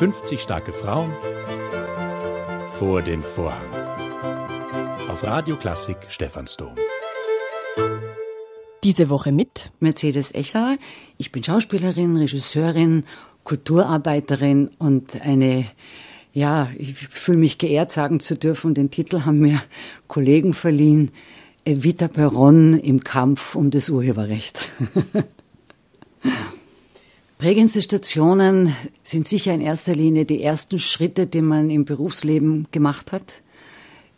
50 starke Frauen vor den Vorhang. Auf Radio Klassik Stephansdom. Diese Woche mit Mercedes Echer. Ich bin Schauspielerin, Regisseurin, Kulturarbeiterin und eine ja, ich fühle mich geehrt, sagen zu dürfen, den Titel haben mir Kollegen verliehen, Vita Peron im Kampf um das Urheberrecht. Prägendste Stationen sind sicher in erster Linie die ersten Schritte, die man im Berufsleben gemacht hat,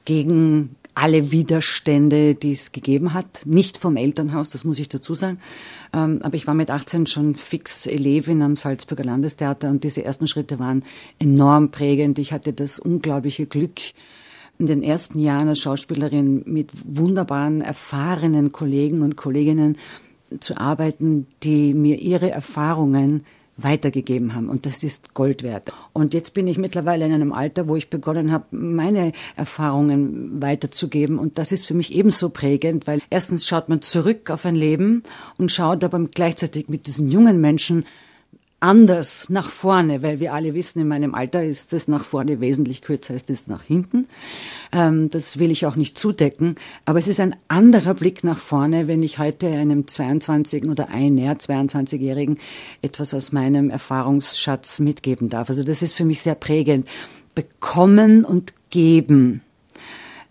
gegen alle Widerstände, die es gegeben hat. Nicht vom Elternhaus, das muss ich dazu sagen. Ähm, aber ich war mit 18 schon fix Elevin am Salzburger Landestheater und diese ersten Schritte waren enorm prägend. Ich hatte das unglaubliche Glück, in den ersten Jahren als Schauspielerin mit wunderbaren, erfahrenen Kollegen und Kolleginnen zu arbeiten, die mir ihre Erfahrungen weitergegeben haben. Und das ist Gold wert. Und jetzt bin ich mittlerweile in einem Alter, wo ich begonnen habe, meine Erfahrungen weiterzugeben. Und das ist für mich ebenso prägend, weil erstens schaut man zurück auf ein Leben und schaut aber gleichzeitig mit diesen jungen Menschen anders nach vorne, weil wir alle wissen, in meinem Alter ist das nach vorne wesentlich kürzer als das nach hinten. Ähm, das will ich auch nicht zudecken. Aber es ist ein anderer Blick nach vorne, wenn ich heute einem 22 oder ein näher 22-Jährigen etwas aus meinem Erfahrungsschatz mitgeben darf. Also das ist für mich sehr prägend. Bekommen und geben.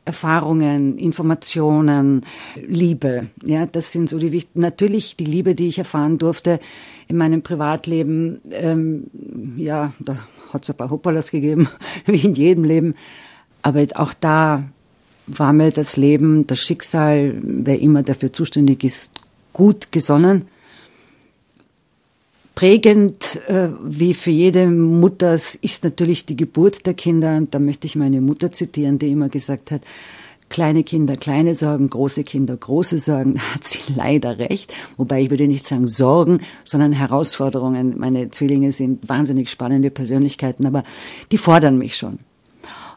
Erfahrungen, Informationen, Liebe. Ja, das sind so die wichtigen. Natürlich die Liebe, die ich erfahren durfte in meinem Privatleben. Ähm, ja, da hat es ein paar Hoppalas gegeben, wie in jedem Leben. Aber auch da war mir das Leben, das Schicksal, wer immer dafür zuständig ist, gut gesonnen prägend, äh, wie für jede Mutter, ist natürlich die Geburt der Kinder. Und da möchte ich meine Mutter zitieren, die immer gesagt hat, kleine Kinder, kleine Sorgen, große Kinder, große Sorgen, da hat sie leider recht. Wobei ich würde nicht sagen Sorgen, sondern Herausforderungen. Meine Zwillinge sind wahnsinnig spannende Persönlichkeiten, aber die fordern mich schon.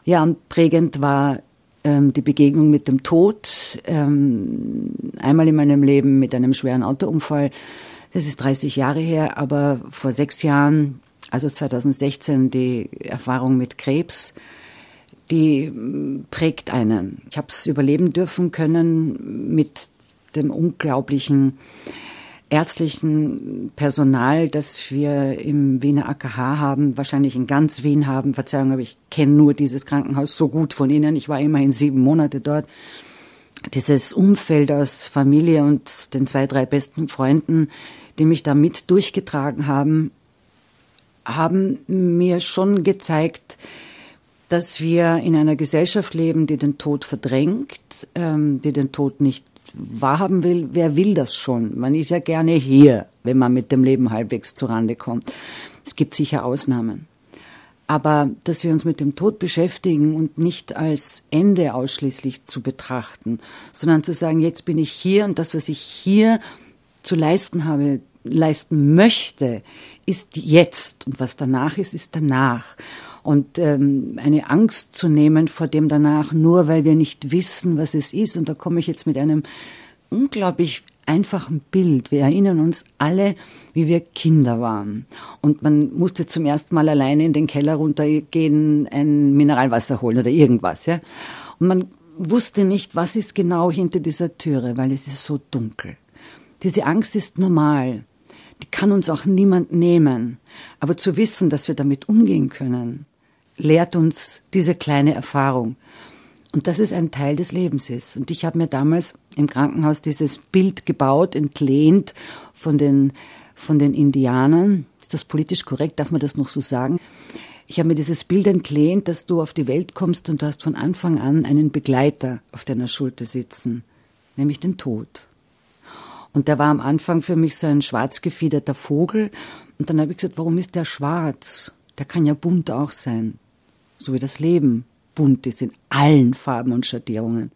Ja, und prägend war ähm, die Begegnung mit dem Tod. Ähm, einmal in meinem Leben mit einem schweren Autounfall das ist 30 Jahre her, aber vor sechs Jahren, also 2016, die Erfahrung mit Krebs, die prägt einen. Ich habe es überleben dürfen können mit dem unglaublichen ärztlichen Personal, das wir im Wiener AKH haben, wahrscheinlich in ganz Wien haben. Verzeihung, aber ich kenne nur dieses Krankenhaus so gut von Ihnen. Ich war immerhin sieben Monate dort. Dieses Umfeld aus Familie und den zwei, drei besten Freunden, die mich da mit durchgetragen haben, haben mir schon gezeigt, dass wir in einer Gesellschaft leben, die den Tod verdrängt, ähm, die den Tod nicht wahrhaben will. Wer will das schon? Man ist ja gerne hier, wenn man mit dem Leben halbwegs zurande kommt. Es gibt sicher Ausnahmen. Aber dass wir uns mit dem Tod beschäftigen und nicht als Ende ausschließlich zu betrachten, sondern zu sagen, jetzt bin ich hier und das, was ich hier zu leisten habe, leisten möchte, ist jetzt und was danach ist, ist danach. Und ähm, eine Angst zu nehmen vor dem danach, nur weil wir nicht wissen, was es ist. Und da komme ich jetzt mit einem unglaublich einfachen Bild. Wir erinnern uns alle, wie wir Kinder waren. Und man musste zum ersten Mal alleine in den Keller runtergehen, ein Mineralwasser holen oder irgendwas. Ja? Und man wusste nicht, was ist genau hinter dieser Türe, weil es ist so dunkel. Diese Angst ist normal. Die kann uns auch niemand nehmen. Aber zu wissen, dass wir damit umgehen können, lehrt uns diese kleine Erfahrung. Und dass es ein Teil des Lebens ist. Und ich habe mir damals im Krankenhaus dieses Bild gebaut, entlehnt von den, von den Indianern. Ist das politisch korrekt? Darf man das noch so sagen? Ich habe mir dieses Bild entlehnt, dass du auf die Welt kommst und du hast von Anfang an einen Begleiter auf deiner Schulter sitzen, nämlich den Tod. Und der war am Anfang für mich so ein schwarz gefiederter Vogel. Und dann habe ich gesagt, warum ist der schwarz? Der kann ja bunt auch sein. So wie das Leben bunt ist in allen Farben und Schattierungen.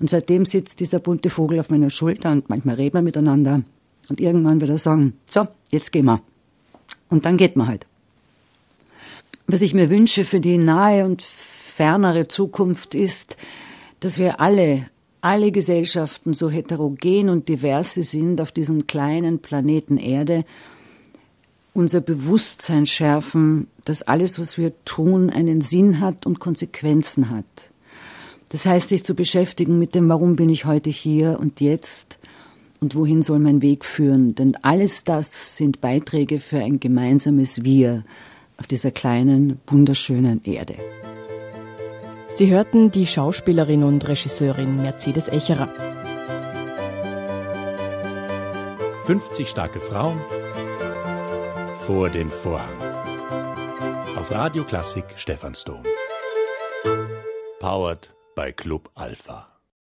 Und seitdem sitzt dieser bunte Vogel auf meiner Schulter und manchmal reden wir miteinander. Und irgendwann wird er sagen, so, jetzt gehen wir. Und dann geht man halt. Was ich mir wünsche für die nahe und fernere Zukunft ist, dass wir alle alle Gesellschaften so heterogen und divers sie sind auf diesem kleinen Planeten Erde, unser Bewusstsein schärfen, dass alles, was wir tun, einen Sinn hat und Konsequenzen hat. Das heißt, sich zu beschäftigen mit dem, warum bin ich heute hier und jetzt und wohin soll mein Weg führen. Denn alles das sind Beiträge für ein gemeinsames Wir auf dieser kleinen, wunderschönen Erde. Sie hörten die Schauspielerin und Regisseurin Mercedes Echerer. 50 starke Frauen vor den Vorhang. Auf Radio Klassik Stephansdom. Powered bei Club Alpha.